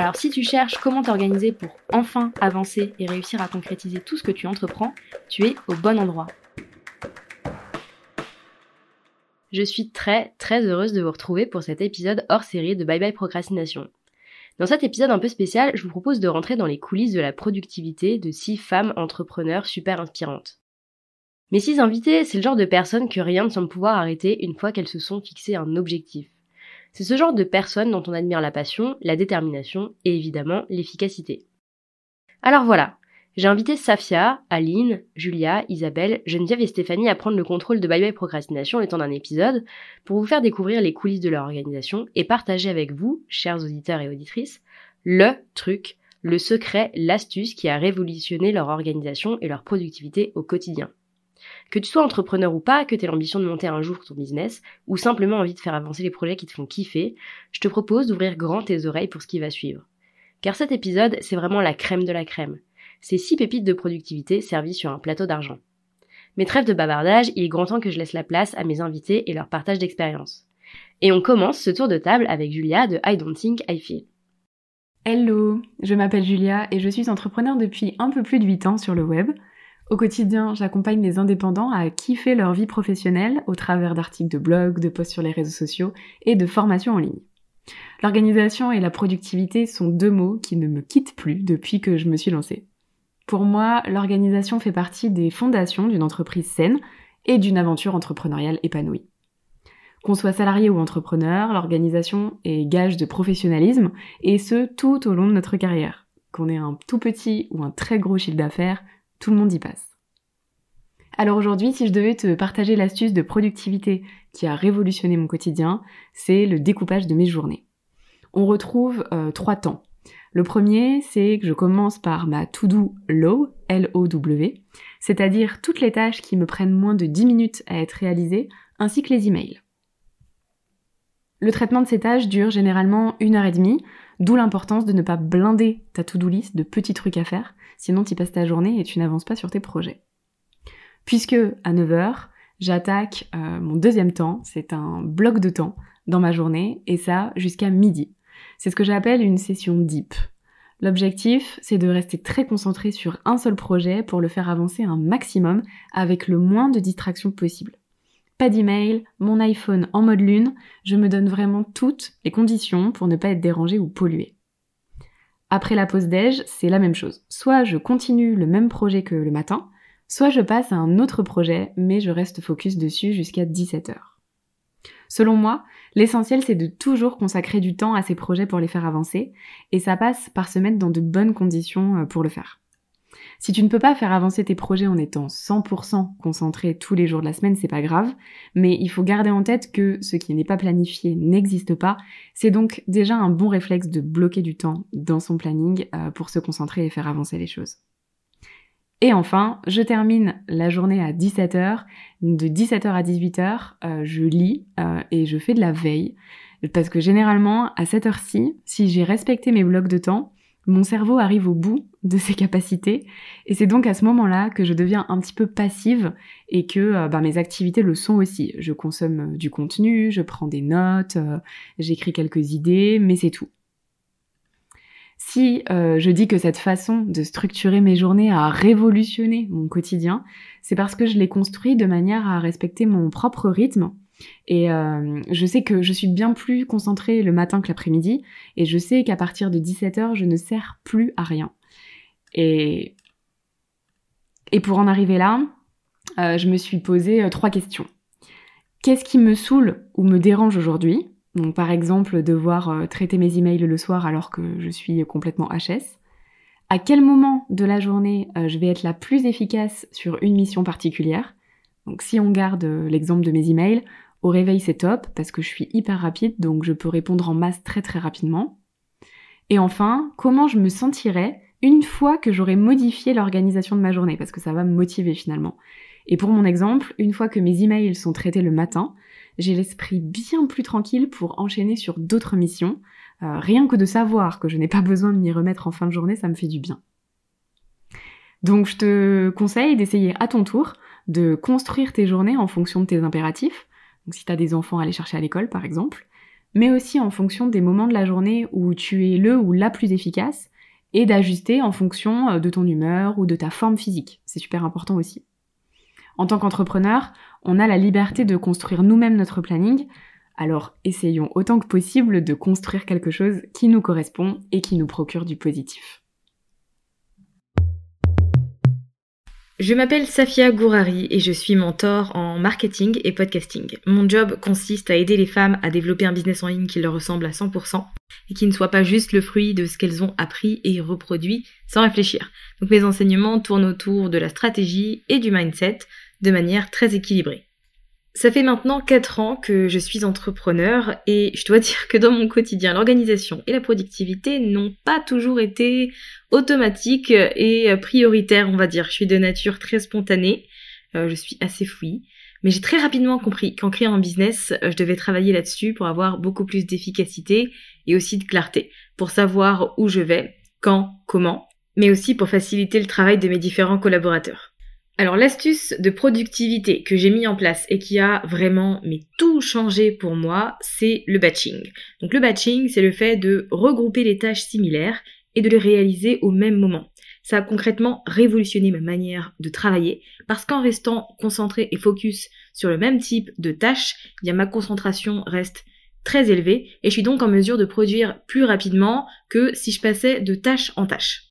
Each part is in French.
Alors si tu cherches comment t'organiser pour enfin avancer et réussir à concrétiser tout ce que tu entreprends, tu es au bon endroit. Je suis très très heureuse de vous retrouver pour cet épisode hors série de Bye Bye Procrastination. Dans cet épisode un peu spécial, je vous propose de rentrer dans les coulisses de la productivité de six femmes entrepreneurs super inspirantes. Mes six invités, c'est le genre de personnes que rien ne semble pouvoir arrêter une fois qu'elles se sont fixées un objectif. C'est ce genre de personnes dont on admire la passion, la détermination et évidemment l'efficacité. Alors voilà, j'ai invité Safia, Aline, Julia, Isabelle, Geneviève et Stéphanie à prendre le contrôle de Bye Bye Procrastination le temps d'un épisode pour vous faire découvrir les coulisses de leur organisation et partager avec vous, chers auditeurs et auditrices, le truc, le secret, l'astuce qui a révolutionné leur organisation et leur productivité au quotidien. Que tu sois entrepreneur ou pas, que tu aies l'ambition de monter un jour ton business, ou simplement envie de faire avancer les projets qui te font kiffer, je te propose d'ouvrir grand tes oreilles pour ce qui va suivre. Car cet épisode, c'est vraiment la crème de la crème. C'est six pépites de productivité servies sur un plateau d'argent. Mais trêve de bavardage, il est grand temps que je laisse la place à mes invités et leur partage d'expérience. Et on commence ce tour de table avec Julia de I Don't Think I Feel. Hello, je m'appelle Julia et je suis entrepreneur depuis un peu plus de 8 ans sur le web. Au quotidien, j'accompagne les indépendants à kiffer leur vie professionnelle au travers d'articles de blog, de posts sur les réseaux sociaux et de formations en ligne. L'organisation et la productivité sont deux mots qui ne me quittent plus depuis que je me suis lancée. Pour moi, l'organisation fait partie des fondations d'une entreprise saine et d'une aventure entrepreneuriale épanouie. Qu'on soit salarié ou entrepreneur, l'organisation est gage de professionnalisme et ce tout au long de notre carrière. Qu'on ait un tout petit ou un très gros chiffre d'affaires, tout le monde y passe. Alors aujourd'hui, si je devais te partager l'astuce de productivité qui a révolutionné mon quotidien, c'est le découpage de mes journées. On retrouve euh, trois temps. Le premier, c'est que je commence par ma to-do low, L-O-W, c'est-à-dire toutes les tâches qui me prennent moins de 10 minutes à être réalisées, ainsi que les emails. Le traitement de ces tâches dure généralement une heure et demie, d'où l'importance de ne pas blinder ta to-do list de petits trucs à faire, sinon tu passes ta journée et tu n'avances pas sur tes projets. Puisque à 9h, j'attaque euh, mon deuxième temps, c'est un bloc de temps dans ma journée, et ça jusqu'à midi. C'est ce que j'appelle une session deep. L'objectif, c'est de rester très concentré sur un seul projet pour le faire avancer un maximum avec le moins de distractions possible. Pas d'email, mon iPhone en mode lune, je me donne vraiment toutes les conditions pour ne pas être dérangé ou pollué. Après la pause déj, c'est la même chose. Soit je continue le même projet que le matin, soit je passe à un autre projet, mais je reste focus dessus jusqu'à 17h. Selon moi, l'essentiel c'est de toujours consacrer du temps à ces projets pour les faire avancer, et ça passe par se mettre dans de bonnes conditions euh, pour le faire. Si tu ne peux pas faire avancer tes projets en étant 100% concentré tous les jours de la semaine, c'est pas grave, mais il faut garder en tête que ce qui n'est pas planifié n'existe pas. C'est donc déjà un bon réflexe de bloquer du temps dans son planning euh, pour se concentrer et faire avancer les choses. Et enfin, je termine la journée à 17h. De 17h à 18h, euh, je lis euh, et je fais de la veille. Parce que généralement, à cette heure-ci, si j'ai respecté mes blocs de temps, mon cerveau arrive au bout de ses capacités. Et c'est donc à ce moment-là que je deviens un petit peu passive et que bah, mes activités le sont aussi. Je consomme du contenu, je prends des notes, j'écris quelques idées, mais c'est tout. Si euh, je dis que cette façon de structurer mes journées a révolutionné mon quotidien, c'est parce que je l'ai construit de manière à respecter mon propre rythme. Et euh, je sais que je suis bien plus concentrée le matin que l'après-midi, et je sais qu'à partir de 17h, je ne sers plus à rien. Et, pour en arriver là, euh, je me suis posé trois questions. Qu'est-ce qui me saoule ou me dérange aujourd'hui? Donc par exemple devoir euh, traiter mes emails le soir alors que je suis complètement HS. À quel moment de la journée euh, je vais être la plus efficace sur une mission particulière? Donc si on garde euh, l'exemple de mes emails, au réveil c'est top parce que je suis hyper rapide donc je peux répondre en masse très très rapidement. Et enfin, comment je me sentirais une fois que j'aurai modifié l'organisation de ma journée, parce que ça va me motiver finalement. Et pour mon exemple, une fois que mes emails sont traités le matin, j'ai l'esprit bien plus tranquille pour enchaîner sur d'autres missions. Euh, rien que de savoir que je n'ai pas besoin de m'y remettre en fin de journée, ça me fait du bien. Donc je te conseille d'essayer à ton tour de construire tes journées en fonction de tes impératifs. Donc si tu as des enfants à aller chercher à l'école par exemple, mais aussi en fonction des moments de la journée où tu es le ou la plus efficace et d'ajuster en fonction euh, de ton humeur ou de ta forme physique. C'est super important aussi. En tant qu'entrepreneur, on a la liberté de construire nous-mêmes notre planning, alors essayons autant que possible de construire quelque chose qui nous correspond et qui nous procure du positif. Je m'appelle Safia Gourari et je suis mentor en marketing et podcasting. Mon job consiste à aider les femmes à développer un business en ligne qui leur ressemble à 100% et qui ne soit pas juste le fruit de ce qu'elles ont appris et reproduit sans réfléchir. Donc mes enseignements tournent autour de la stratégie et du mindset de manière très équilibrée. Ça fait maintenant 4 ans que je suis entrepreneur et je dois dire que dans mon quotidien, l'organisation et la productivité n'ont pas toujours été automatiques et prioritaires, on va dire. Je suis de nature très spontanée, euh, je suis assez fouille, mais j'ai très rapidement compris qu'en créant un business, euh, je devais travailler là-dessus pour avoir beaucoup plus d'efficacité et aussi de clarté, pour savoir où je vais, quand, comment, mais aussi pour faciliter le travail de mes différents collaborateurs. Alors l'astuce de productivité que j'ai mis en place et qui a vraiment mais tout changé pour moi, c'est le batching. Donc le batching, c'est le fait de regrouper les tâches similaires et de les réaliser au même moment. Ça a concrètement révolutionné ma manière de travailler parce qu'en restant concentré et focus sur le même type de tâches, eh bien ma concentration reste très élevée et je suis donc en mesure de produire plus rapidement que si je passais de tâche en tâche.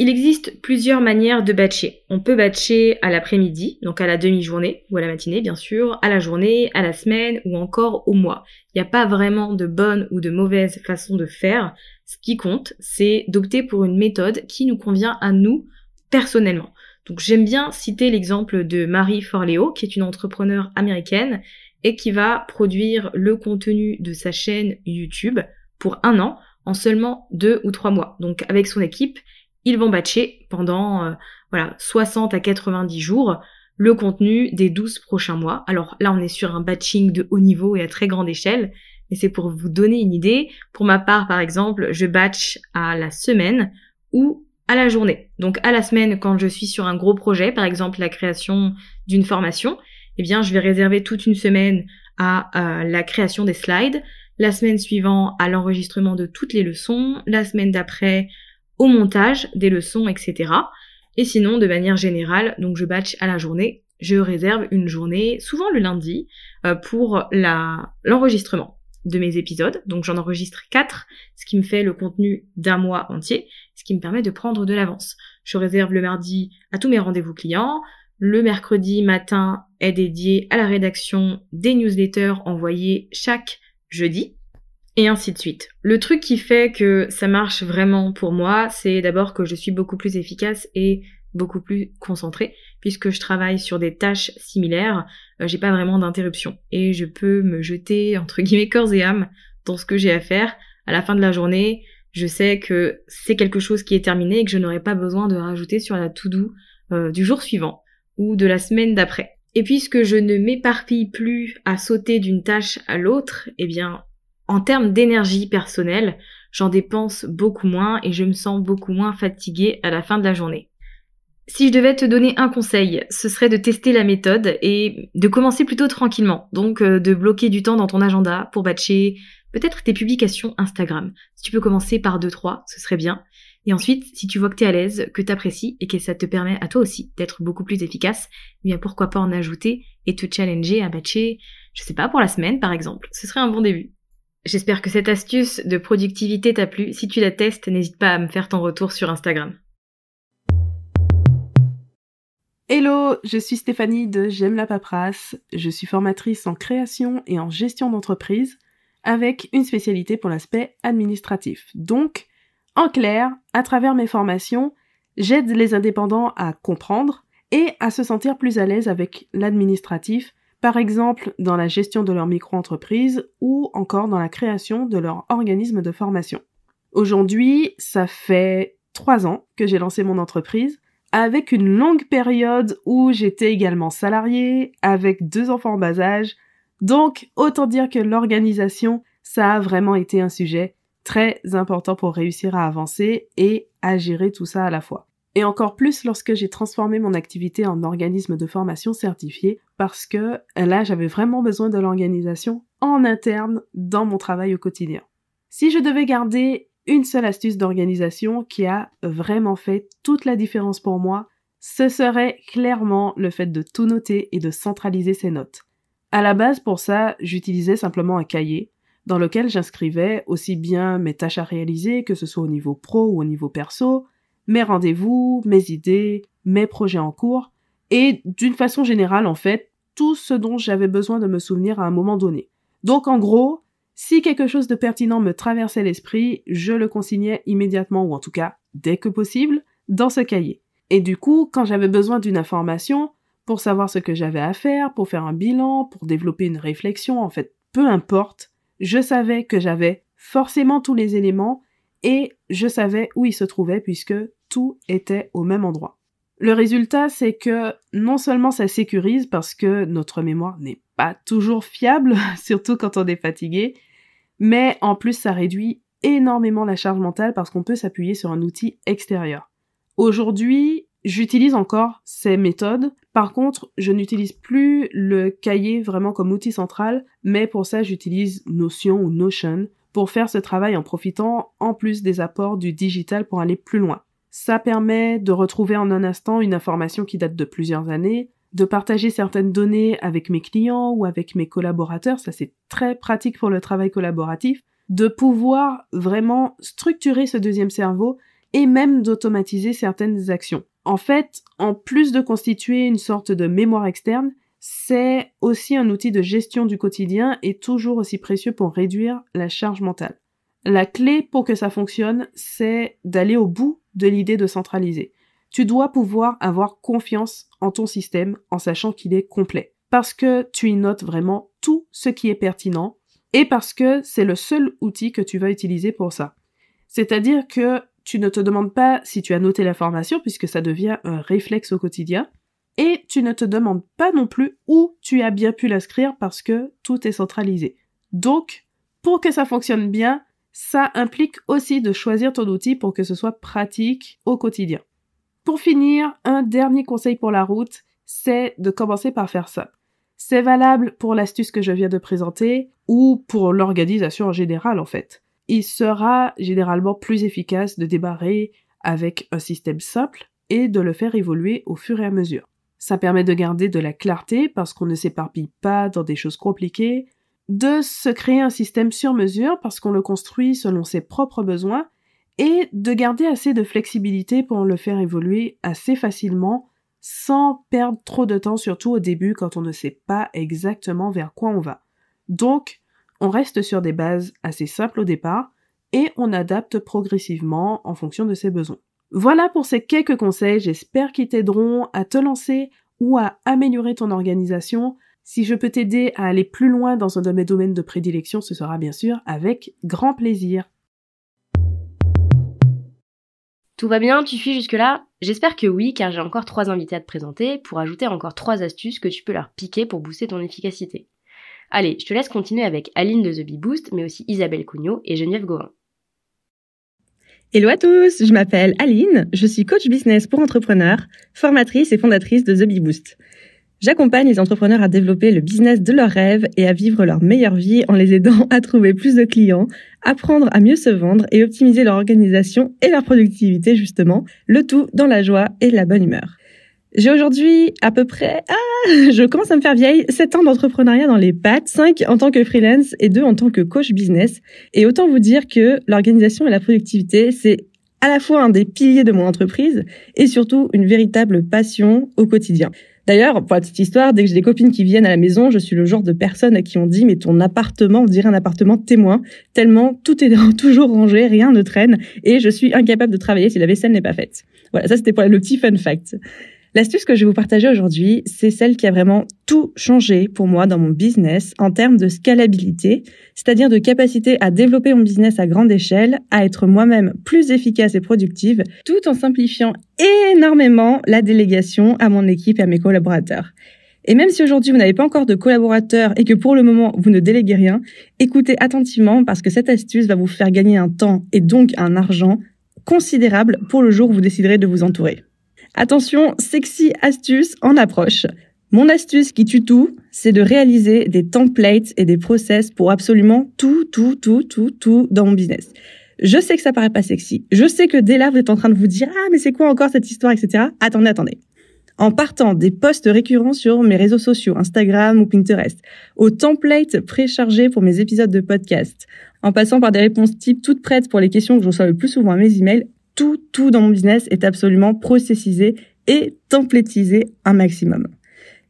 Il existe plusieurs manières de batcher. On peut batcher à l'après-midi, donc à la demi-journée, ou à la matinée bien sûr, à la journée, à la semaine ou encore au mois. Il n'y a pas vraiment de bonne ou de mauvaise façon de faire. Ce qui compte, c'est d'opter pour une méthode qui nous convient à nous personnellement. Donc j'aime bien citer l'exemple de Marie Forleo, qui est une entrepreneure américaine et qui va produire le contenu de sa chaîne YouTube pour un an en seulement deux ou trois mois. Donc avec son équipe, ils vont batcher pendant euh, voilà 60 à 90 jours le contenu des 12 prochains mois. Alors là, on est sur un batching de haut niveau et à très grande échelle, mais c'est pour vous donner une idée. Pour ma part, par exemple, je batch à la semaine ou à la journée. Donc à la semaine, quand je suis sur un gros projet, par exemple la création d'une formation, eh bien je vais réserver toute une semaine à euh, la création des slides, la semaine suivante à l'enregistrement de toutes les leçons, la semaine d'après au montage des leçons, etc. Et sinon, de manière générale, donc je batch à la journée, je réserve une journée, souvent le lundi, euh, pour l'enregistrement de mes épisodes. Donc j'en enregistre 4, ce qui me fait le contenu d'un mois entier, ce qui me permet de prendre de l'avance. Je réserve le mardi à tous mes rendez-vous clients. Le mercredi matin est dédié à la rédaction des newsletters envoyées chaque jeudi et ainsi de suite. Le truc qui fait que ça marche vraiment pour moi, c'est d'abord que je suis beaucoup plus efficace et beaucoup plus concentrée puisque je travaille sur des tâches similaires, euh, j'ai pas vraiment d'interruption et je peux me jeter entre guillemets corps et âme dans ce que j'ai à faire. À la fin de la journée, je sais que c'est quelque chose qui est terminé et que je n'aurai pas besoin de rajouter sur la to-do euh, du jour suivant ou de la semaine d'après. Et puisque je ne m'éparpille plus à sauter d'une tâche à l'autre, eh bien en termes d'énergie personnelle, j'en dépense beaucoup moins et je me sens beaucoup moins fatiguée à la fin de la journée. Si je devais te donner un conseil, ce serait de tester la méthode et de commencer plutôt tranquillement. Donc euh, de bloquer du temps dans ton agenda pour batcher peut-être tes publications Instagram. Si tu peux commencer par 2-3, ce serait bien. Et ensuite, si tu vois que tu à l'aise, que tu apprécies et que ça te permet à toi aussi d'être beaucoup plus efficace, eh bien pourquoi pas en ajouter et te challenger à batcher, je sais pas, pour la semaine par exemple. Ce serait un bon début. J'espère que cette astuce de productivité t'a plu. Si tu la testes, n'hésite pas à me faire ton retour sur Instagram. Hello, je suis Stéphanie de J'aime la paperasse. Je suis formatrice en création et en gestion d'entreprise avec une spécialité pour l'aspect administratif. Donc, en clair, à travers mes formations, j'aide les indépendants à comprendre et à se sentir plus à l'aise avec l'administratif par exemple dans la gestion de leur micro-entreprise ou encore dans la création de leur organisme de formation. Aujourd'hui, ça fait trois ans que j'ai lancé mon entreprise, avec une longue période où j'étais également salariée, avec deux enfants en bas âge. Donc, autant dire que l'organisation, ça a vraiment été un sujet très important pour réussir à avancer et à gérer tout ça à la fois. Et encore plus lorsque j'ai transformé mon activité en organisme de formation certifié parce que là j'avais vraiment besoin de l'organisation en interne dans mon travail au quotidien. Si je devais garder une seule astuce d'organisation qui a vraiment fait toute la différence pour moi, ce serait clairement le fait de tout noter et de centraliser ses notes. À la base, pour ça, j'utilisais simplement un cahier dans lequel j'inscrivais aussi bien mes tâches à réaliser, que ce soit au niveau pro ou au niveau perso, mes rendez-vous, mes idées, mes projets en cours, et d'une façon générale, en fait, tout ce dont j'avais besoin de me souvenir à un moment donné. Donc, en gros, si quelque chose de pertinent me traversait l'esprit, je le consignais immédiatement, ou en tout cas, dès que possible, dans ce cahier. Et du coup, quand j'avais besoin d'une information, pour savoir ce que j'avais à faire, pour faire un bilan, pour développer une réflexion, en fait, peu importe, je savais que j'avais forcément tous les éléments et je savais où ils se trouvaient puisque tout était au même endroit. Le résultat, c'est que non seulement ça sécurise parce que notre mémoire n'est pas toujours fiable, surtout quand on est fatigué, mais en plus ça réduit énormément la charge mentale parce qu'on peut s'appuyer sur un outil extérieur. Aujourd'hui, j'utilise encore ces méthodes. Par contre, je n'utilise plus le cahier vraiment comme outil central, mais pour ça, j'utilise Notion ou Notion pour faire ce travail en profitant en plus des apports du digital pour aller plus loin. Ça permet de retrouver en un instant une information qui date de plusieurs années, de partager certaines données avec mes clients ou avec mes collaborateurs, ça c'est très pratique pour le travail collaboratif, de pouvoir vraiment structurer ce deuxième cerveau et même d'automatiser certaines actions. En fait, en plus de constituer une sorte de mémoire externe, c'est aussi un outil de gestion du quotidien et toujours aussi précieux pour réduire la charge mentale. La clé pour que ça fonctionne, c'est d'aller au bout de l'idée de centraliser. Tu dois pouvoir avoir confiance en ton système en sachant qu'il est complet. Parce que tu y notes vraiment tout ce qui est pertinent et parce que c'est le seul outil que tu vas utiliser pour ça. C'est-à-dire que tu ne te demandes pas si tu as noté l'information puisque ça devient un réflexe au quotidien. Et tu ne te demandes pas non plus où tu as bien pu l'inscrire parce que tout est centralisé. Donc, pour que ça fonctionne bien, ça implique aussi de choisir ton outil pour que ce soit pratique au quotidien. Pour finir, un dernier conseil pour la route, c'est de commencer par faire ça. C'est valable pour l'astuce que je viens de présenter ou pour l'organisation en général en fait il sera généralement plus efficace de débarrer avec un système simple et de le faire évoluer au fur et à mesure. Ça permet de garder de la clarté parce qu'on ne s'éparpille pas dans des choses compliquées, de se créer un système sur mesure parce qu'on le construit selon ses propres besoins et de garder assez de flexibilité pour le faire évoluer assez facilement sans perdre trop de temps, surtout au début quand on ne sait pas exactement vers quoi on va. Donc, on reste sur des bases assez simples au départ et on adapte progressivement en fonction de ses besoins. Voilà pour ces quelques conseils, j'espère qu'ils t'aideront à te lancer ou à améliorer ton organisation. Si je peux t'aider à aller plus loin dans un de mes domaines de prédilection, ce sera bien sûr avec grand plaisir. Tout va bien, tu suis jusque-là? J'espère que oui, car j'ai encore trois invités à te présenter pour ajouter encore trois astuces que tu peux leur piquer pour booster ton efficacité. Allez, je te laisse continuer avec Aline de The Bee Boost, mais aussi Isabelle Cugnot et Geneviève Gauvin. Hello à tous, je m'appelle Aline, je suis coach business pour entrepreneurs, formatrice et fondatrice de The Bee Boost. J'accompagne les entrepreneurs à développer le business de leurs rêves et à vivre leur meilleure vie en les aidant à trouver plus de clients, apprendre à mieux se vendre et optimiser leur organisation et leur productivité justement, le tout dans la joie et la bonne humeur. J'ai aujourd'hui à peu près, ah, je commence à me faire vieille, 7 ans d'entrepreneuriat dans les pattes, 5 en tant que freelance et 2 en tant que coach business. Et autant vous dire que l'organisation et la productivité, c'est à la fois un des piliers de mon entreprise et surtout une véritable passion au quotidien. D'ailleurs, pour la petite histoire, dès que j'ai des copines qui viennent à la maison, je suis le genre de personne à qui on dit mais ton appartement, on dirait un appartement témoin, tellement tout est toujours rangé, rien ne traîne et je suis incapable de travailler si la vaisselle n'est pas faite. Voilà, ça c'était pour le petit fun fact. L'astuce que je vais vous partager aujourd'hui, c'est celle qui a vraiment tout changé pour moi dans mon business en termes de scalabilité, c'est-à-dire de capacité à développer mon business à grande échelle, à être moi-même plus efficace et productive, tout en simplifiant énormément la délégation à mon équipe et à mes collaborateurs. Et même si aujourd'hui vous n'avez pas encore de collaborateurs et que pour le moment vous ne déléguez rien, écoutez attentivement parce que cette astuce va vous faire gagner un temps et donc un argent considérable pour le jour où vous déciderez de vous entourer. Attention, sexy astuce en approche. Mon astuce qui tue tout, c'est de réaliser des templates et des process pour absolument tout, tout, tout, tout, tout dans mon business. Je sais que ça paraît pas sexy. Je sais que dès là, vous êtes en train de vous dire, ah, mais c'est quoi encore cette histoire, etc. Attendez, attendez. En partant des posts récurrents sur mes réseaux sociaux, Instagram ou Pinterest, aux templates préchargés pour mes épisodes de podcast, en passant par des réponses types toutes prêtes pour les questions que je reçois le plus souvent à mes emails, tout, tout dans mon business est absolument processisé et templétisé un maximum.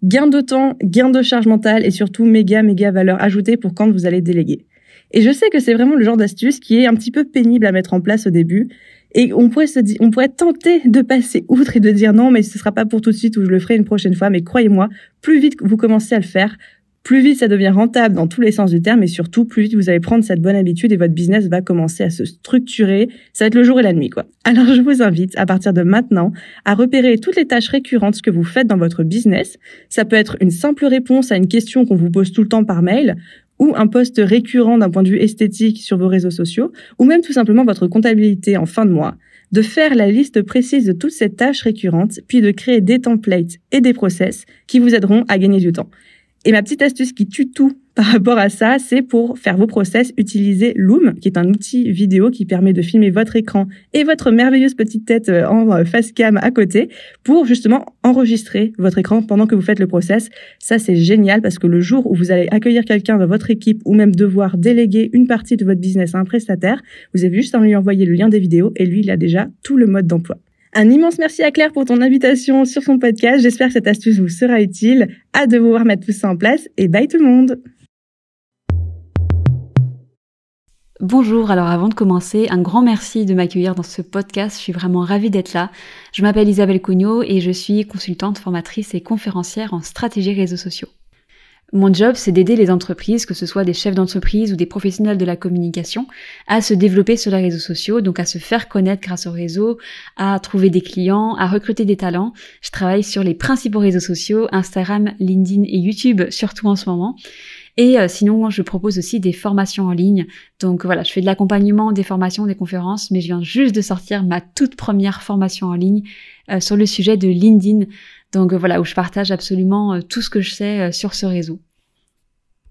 Gain de temps, gain de charge mentale et surtout méga, méga valeur ajoutée pour quand vous allez déléguer. Et je sais que c'est vraiment le genre d'astuce qui est un petit peu pénible à mettre en place au début. Et on pourrait se dire, on pourrait tenter de passer outre et de dire non, mais ce sera pas pour tout de suite ou je le ferai une prochaine fois. Mais croyez-moi, plus vite vous commencez à le faire, plus vite ça devient rentable dans tous les sens du terme et surtout plus vite vous allez prendre cette bonne habitude et votre business va commencer à se structurer. Ça va être le jour et la nuit, quoi. Alors je vous invite à partir de maintenant à repérer toutes les tâches récurrentes que vous faites dans votre business. Ça peut être une simple réponse à une question qu'on vous pose tout le temps par mail ou un poste récurrent d'un point de vue esthétique sur vos réseaux sociaux, ou même tout simplement votre comptabilité en fin de mois, de faire la liste précise de toutes ces tâches récurrentes, puis de créer des templates et des process qui vous aideront à gagner du temps. Et ma petite astuce qui tue tout par rapport à ça, c'est pour faire vos process, utiliser Loom, qui est un outil vidéo qui permet de filmer votre écran et votre merveilleuse petite tête euh, en euh, face cam à côté pour justement enregistrer votre écran pendant que vous faites le process. Ça, c'est génial parce que le jour où vous allez accueillir quelqu'un dans votre équipe ou même devoir déléguer une partie de votre business à un prestataire, vous avez juste à lui envoyer le lien des vidéos et lui, il a déjà tout le mode d'emploi. Un immense merci à Claire pour ton invitation sur son podcast. J'espère que cette astuce vous sera utile. Hâte de vous voir mettre tout ça en place et bye tout le monde. Bonjour, alors avant de commencer, un grand merci de m'accueillir dans ce podcast, je suis vraiment ravie d'être là. Je m'appelle Isabelle Cugnot et je suis consultante, formatrice et conférencière en stratégie réseaux sociaux. Mon job, c'est d'aider les entreprises, que ce soit des chefs d'entreprise ou des professionnels de la communication, à se développer sur les réseaux sociaux, donc à se faire connaître grâce aux réseaux, à trouver des clients, à recruter des talents. Je travaille sur les principaux réseaux sociaux, Instagram, LinkedIn et YouTube, surtout en ce moment. Et euh, sinon, je propose aussi des formations en ligne. Donc voilà, je fais de l'accompagnement, des formations, des conférences, mais je viens juste de sortir ma toute première formation en ligne euh, sur le sujet de LinkedIn. Donc voilà, où je partage absolument euh, tout ce que je sais euh, sur ce réseau.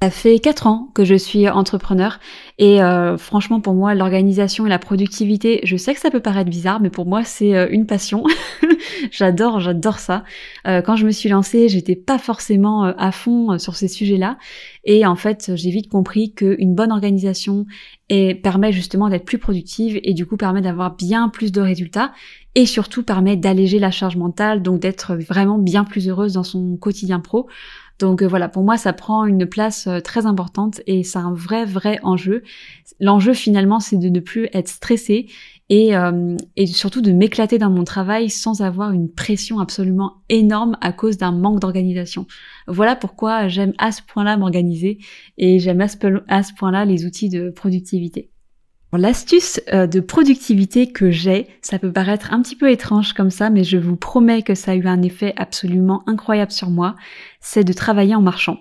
Ça fait quatre ans que je suis entrepreneur et euh, franchement pour moi l'organisation et la productivité, je sais que ça peut paraître bizarre mais pour moi c'est une passion. j'adore, j'adore ça. quand je me suis lancée, j'étais pas forcément à fond sur ces sujets-là et en fait j'ai vite compris qu'une bonne organisation permet justement d'être plus productive et du coup permet d'avoir bien plus de résultats et surtout permet d'alléger la charge mentale, donc d'être vraiment bien plus heureuse dans son quotidien pro. Donc euh, voilà, pour moi, ça prend une place euh, très importante et c'est un vrai, vrai enjeu. L'enjeu finalement, c'est de ne plus être stressé et, euh, et surtout de m'éclater dans mon travail sans avoir une pression absolument énorme à cause d'un manque d'organisation. Voilà pourquoi j'aime à ce point-là m'organiser et j'aime à ce point-là les outils de productivité. L'astuce euh, de productivité que j'ai, ça peut paraître un petit peu étrange comme ça, mais je vous promets que ça a eu un effet absolument incroyable sur moi, c'est de travailler en marchant.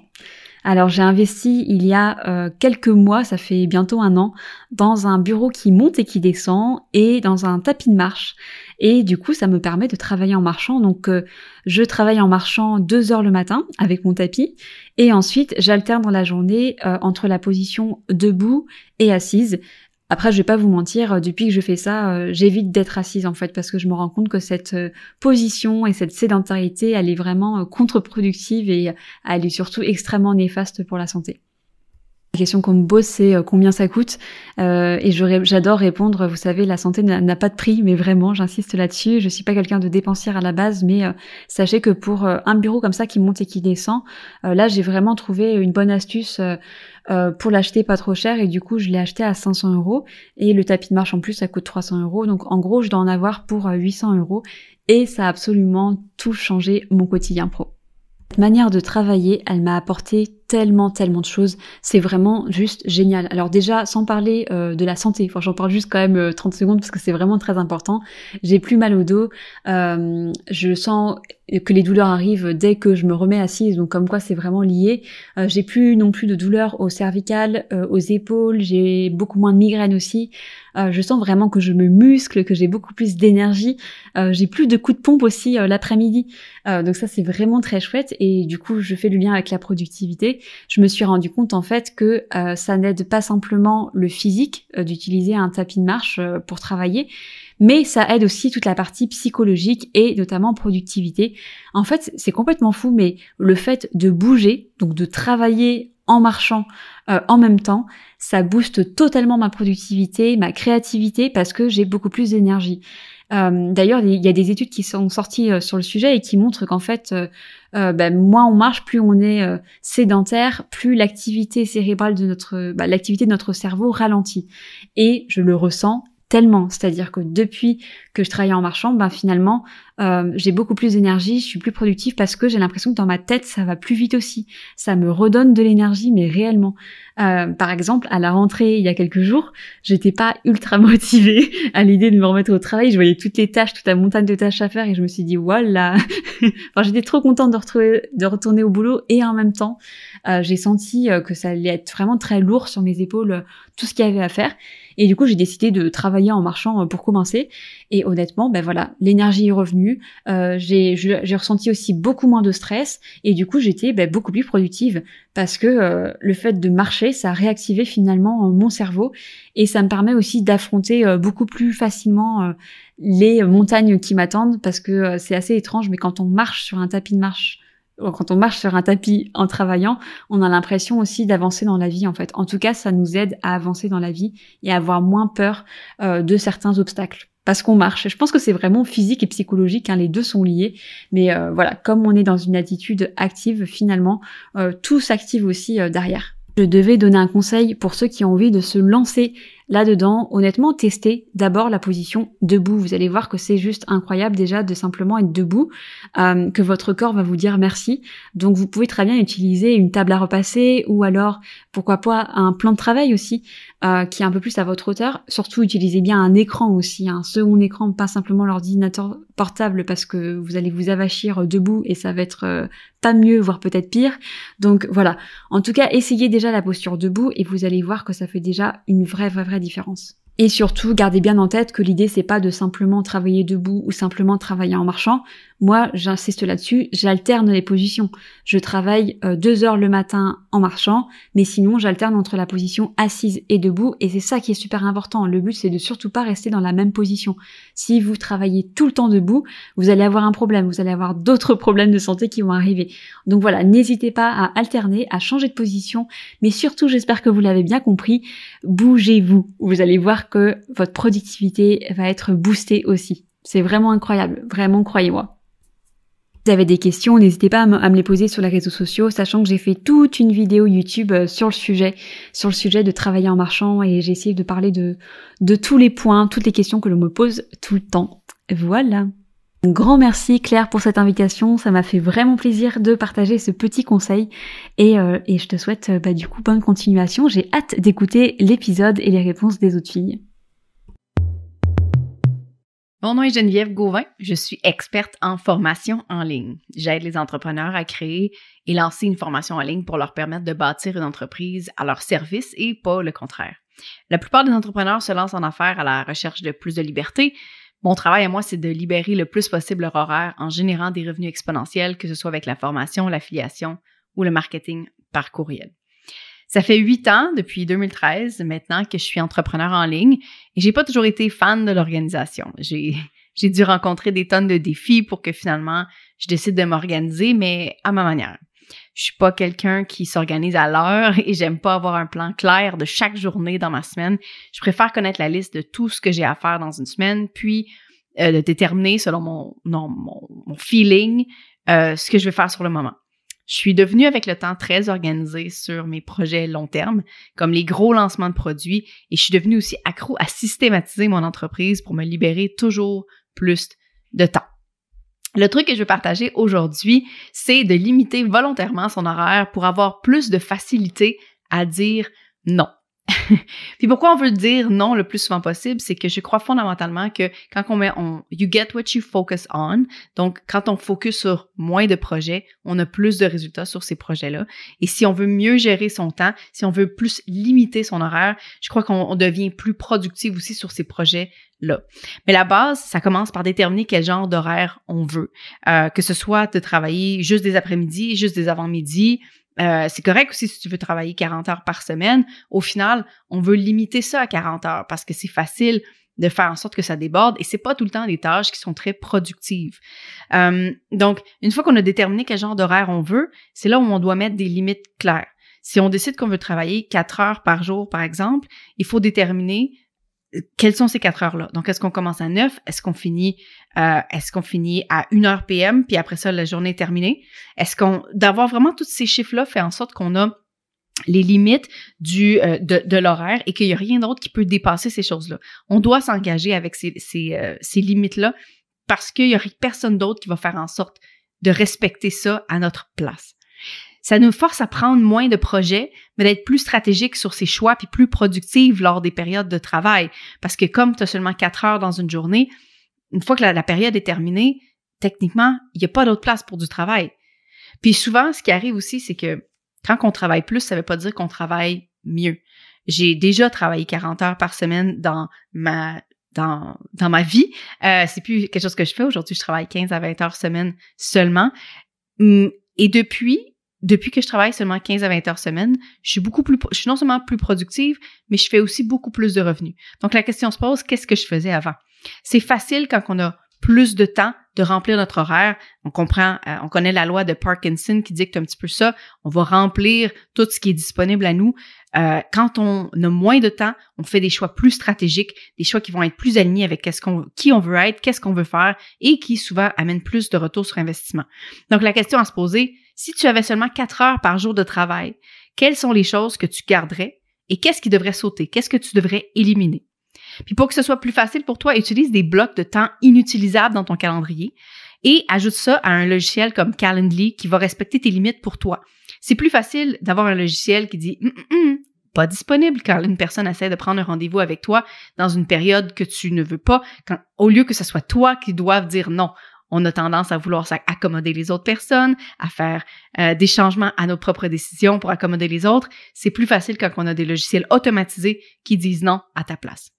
Alors j'ai investi il y a euh, quelques mois, ça fait bientôt un an, dans un bureau qui monte et qui descend et dans un tapis de marche. Et du coup, ça me permet de travailler en marchant. Donc, euh, je travaille en marchant deux heures le matin avec mon tapis. Et ensuite, j'alterne dans la journée entre la position debout et assise. Après, je vais pas vous mentir, euh, depuis que je fais ça, euh, j'évite d'être assise en fait parce que je me rends compte que cette euh, position et cette sédentarité, elle est vraiment contre-productive et elle est surtout extrêmement néfaste pour la santé. La question qu'on me pose, c'est combien ça coûte. Et j'adore répondre, vous savez, la santé n'a pas de prix, mais vraiment, j'insiste là-dessus. Je suis pas quelqu'un de dépensière à la base, mais sachez que pour un bureau comme ça qui monte et qui descend, là, j'ai vraiment trouvé une bonne astuce euh, pour l'acheter pas trop cher. Et du coup je l'ai acheté à 500 euros. Et le tapis de marche en plus ça coûte 300 euros. Donc en gros je dois en avoir pour 800 euh, euros. Et ça a absolument tout changé mon quotidien pro. Cette manière de travailler, elle m'a apporté tellement, tellement de choses. C'est vraiment juste génial. Alors déjà, sans parler euh, de la santé, j'en parle juste quand même 30 euh, secondes parce que c'est vraiment très important. J'ai plus mal au dos. Euh, je sens que les douleurs arrivent dès que je me remets assise, donc comme quoi c'est vraiment lié. j'ai plus non plus de douleurs au cervical, aux épaules, j'ai beaucoup moins de migraines aussi. je sens vraiment que je me muscle, que j'ai beaucoup plus d'énergie. j'ai plus de coups de pompe aussi l'après-midi. donc ça c'est vraiment très chouette et du coup je fais le lien avec la productivité je me suis rendu compte en fait que euh, ça n'aide pas simplement le physique euh, d'utiliser un tapis de marche euh, pour travailler, mais ça aide aussi toute la partie psychologique et notamment productivité. En fait, c'est complètement fou, mais le fait de bouger, donc de travailler en marchant en même temps, ça booste totalement ma productivité, ma créativité parce que j'ai beaucoup plus d'énergie. Euh, d'ailleurs, il y a des études qui sont sorties euh, sur le sujet et qui montrent qu'en fait, euh, ben, moins on marche, plus on est sédentaire, plus l'activité cérébrale de notre, bah, l'activité de notre cerveau ralentit. Et je le ressens tellement. C'est-à-dire que depuis que je travaille en marchant, ben finalement, euh, j'ai beaucoup plus d'énergie, je suis plus productive parce que j'ai l'impression que dans ma tête, ça va plus vite aussi. Ça me redonne de l'énergie, mais réellement. Euh, par exemple, à la rentrée il y a quelques jours, j'étais pas ultra motivée à l'idée de me remettre au travail. Je voyais toutes les tâches, toute la montagne de tâches à faire et je me suis dit voilà. enfin, j'étais trop contente de retrouver, de retourner au boulot et en même temps, euh, j'ai senti que ça allait être vraiment très lourd sur mes épaules, tout ce qu'il y avait à faire. Et du coup, j'ai décidé de travailler en marchant euh, pour commencer. Et honnêtement, ben voilà, l'énergie est revenue. Euh, j'ai ressenti aussi beaucoup moins de stress. Et du coup, j'étais ben, beaucoup plus productive parce que euh, le fait de marcher, ça a finalement mon cerveau et ça me permet aussi d'affronter beaucoup plus facilement les montagnes qui m'attendent parce que c'est assez étrange, mais quand on marche sur un tapis de marche quand on marche sur un tapis en travaillant, on a l'impression aussi d'avancer dans la vie en fait. En tout cas, ça nous aide à avancer dans la vie et à avoir moins peur euh, de certains obstacles parce qu'on marche. Je pense que c'est vraiment physique et psychologique, hein, les deux sont liés. Mais euh, voilà, comme on est dans une attitude active, finalement, euh, tout s'active aussi derrière. Je devais donner un conseil pour ceux qui ont envie de se lancer Là-dedans, honnêtement, testez d'abord la position debout. Vous allez voir que c'est juste incroyable déjà de simplement être debout, euh, que votre corps va vous dire merci. Donc vous pouvez très bien utiliser une table à repasser ou alors pourquoi pas un plan de travail aussi euh, qui est un peu plus à votre hauteur. Surtout utilisez bien un écran aussi, un second écran, pas simplement l'ordinateur portable parce que vous allez vous avachir debout et ça va être euh, pas mieux, voire peut-être pire. Donc voilà. En tout cas, essayez déjà la posture debout et vous allez voir que ça fait déjà une vraie, vraie, vraie différence. Et surtout, gardez bien en tête que l'idée c'est pas de simplement travailler debout ou simplement travailler en marchant. Moi, j'insiste là-dessus, j'alterne les positions. Je travaille euh, deux heures le matin en marchant, mais sinon j'alterne entre la position assise et debout, et c'est ça qui est super important. Le but c'est de surtout pas rester dans la même position. Si vous travaillez tout le temps debout, vous allez avoir un problème, vous allez avoir d'autres problèmes de santé qui vont arriver. Donc voilà, n'hésitez pas à alterner, à changer de position, mais surtout, j'espère que vous l'avez bien compris, bougez-vous. Vous allez voir que votre productivité va être boostée aussi. C'est vraiment incroyable, vraiment croyez-moi vous avez des questions, n'hésitez pas à, me les poser sur les réseaux sociaux, sachant que j'ai fait toute une vidéo YouTube euh, sur le sujet, sur le sujet de travailler en marchant et j'ai essayé de parler de, tous les points, toutes les questions que l'on me pose tout le temps. Voilà. Un grand merci Claire pour cette invitation, ça m'a fait vraiment plaisir de partager ce petit conseil et, euh, et je te souhaite bah, du coup bonne continuation. J'ai hâte d'écouter l'épisode et les réponses des autres filles. Mon nom est Geneviève Gauvin, je suis experte en formation en ligne. J'aide les entrepreneurs à créer et lancer une formation en ligne pour leur permettre de bâtir une entreprise à leur service et pas le contraire. La plupart des entrepreneurs se lancent en affaires à la recherche de plus de liberté. Mon travail à moi, c'est de libérer le plus possible leur horaire en générant des revenus exponentiels, que ce soit avec la formation, l'affiliation ou le marketing par courriel. Ça fait huit ans, depuis 2013 maintenant, que je suis entrepreneur en ligne et j'ai pas toujours été fan de l'organisation. J'ai, dû rencontrer des tonnes de défis pour que finalement je décide de m'organiser, mais à ma manière. Je suis pas quelqu'un qui s'organise à l'heure et j'aime pas avoir un plan clair de chaque journée dans ma semaine. Je préfère connaître la liste de tout ce que j'ai à faire dans une semaine, puis euh, de déterminer selon mon, feeling euh, ce que je vais faire sur le moment. Je suis devenue avec le temps très organisée sur mes projets long terme, comme les gros lancements de produits, et je suis devenue aussi accro à systématiser mon entreprise pour me libérer toujours plus de temps. Le truc que je veux partager aujourd'hui, c'est de limiter volontairement son horaire pour avoir plus de facilité à dire non. Puis pourquoi on veut dire non le plus souvent possible, c'est que je crois fondamentalement que quand on met on you get what you focus on, donc quand on focus sur moins de projets, on a plus de résultats sur ces projets-là. Et si on veut mieux gérer son temps, si on veut plus limiter son horaire, je crois qu'on devient plus productif aussi sur ces projets-là. Mais la base, ça commence par déterminer quel genre d'horaire on veut, euh, que ce soit de travailler juste des après-midi, juste des avant-midi, euh, c'est correct aussi si tu veux travailler 40 heures par semaine. Au final, on veut limiter ça à 40 heures parce que c'est facile de faire en sorte que ça déborde et c'est pas tout le temps des tâches qui sont très productives. Euh, donc, une fois qu'on a déterminé quel genre d'horaire on veut, c'est là où on doit mettre des limites claires. Si on décide qu'on veut travailler 4 heures par jour, par exemple, il faut déterminer quelles sont ces quatre heures-là? Donc, est-ce qu'on commence à 9? Est-ce qu'on finit, euh, est-ce qu'on finit à 1 heure PM, puis après ça, la journée est terminée? Est-ce qu'on, d'avoir vraiment tous ces chiffres-là fait en sorte qu'on a les limites du euh, de, de l'horaire et qu'il n'y a rien d'autre qui peut dépasser ces choses-là? On doit s'engager avec ces, ces, euh, ces limites-là parce qu'il n'y a personne d'autre qui va faire en sorte de respecter ça à notre place ça nous force à prendre moins de projets, mais d'être plus stratégique sur ses choix puis plus productive lors des périodes de travail. Parce que comme tu as seulement quatre heures dans une journée, une fois que la, période est terminée, techniquement, il n'y a pas d'autre place pour du travail. Puis souvent, ce qui arrive aussi, c'est que quand on travaille plus, ça ne veut pas dire qu'on travaille mieux. J'ai déjà travaillé 40 heures par semaine dans ma dans, dans ma vie. Euh, c'est plus quelque chose que je fais. Aujourd'hui, je travaille 15 à 20 heures semaine seulement. Hum, et depuis, depuis que je travaille seulement 15 à 20 heures semaine, je suis beaucoup plus, non seulement plus productive, mais je fais aussi beaucoup plus de revenus. Donc la question se pose, qu'est-ce que je faisais avant? C'est facile quand on a plus de temps de remplir notre horaire. On comprend, euh, on connaît la loi de Parkinson qui dicte un petit peu ça. On va remplir tout ce qui est disponible à nous. Euh, quand on a moins de temps, on fait des choix plus stratégiques, des choix qui vont être plus alignés avec qui on veut être, qu'est-ce qu'on veut faire et qui souvent amènent plus de retour sur investissement. Donc la question à se poser, si tu avais seulement quatre heures par jour de travail, quelles sont les choses que tu garderais et qu'est-ce qui devrait sauter? Qu'est-ce que tu devrais éliminer? Puis pour que ce soit plus facile pour toi, utilise des blocs de temps inutilisables dans ton calendrier et ajoute ça à un logiciel comme Calendly qui va respecter tes limites pour toi. C'est plus facile d'avoir un logiciel qui dit hum, hum, hum, pas disponible quand une personne essaie de prendre un rendez-vous avec toi dans une période que tu ne veux pas, au lieu que ce soit toi qui doive dire non on a tendance à vouloir accommoder les autres personnes, à faire euh, des changements à nos propres décisions pour accommoder les autres. C'est plus facile quand on a des logiciels automatisés qui disent non à ta place.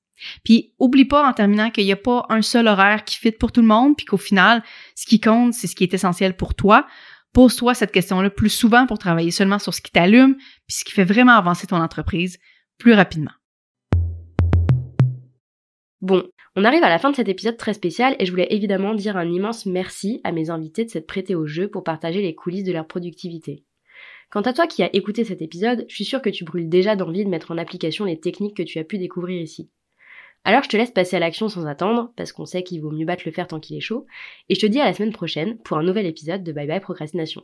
Puis, oublie pas en terminant qu'il n'y a pas un seul horaire qui fit pour tout le monde, puis qu'au final, ce qui compte, c'est ce qui est essentiel pour toi. Pose-toi cette question-là plus souvent pour travailler seulement sur ce qui t'allume, puis ce qui fait vraiment avancer ton entreprise plus rapidement. Bon, on arrive à la fin de cet épisode très spécial et je voulais évidemment dire un immense merci à mes invités de s'être prêtés au jeu pour partager les coulisses de leur productivité. Quant à toi qui as écouté cet épisode, je suis sûre que tu brûles déjà d'envie de mettre en application les techniques que tu as pu découvrir ici. Alors je te laisse passer à l'action sans attendre, parce qu'on sait qu'il vaut mieux battre le fer tant qu'il est chaud, et je te dis à la semaine prochaine pour un nouvel épisode de Bye Bye Procrastination.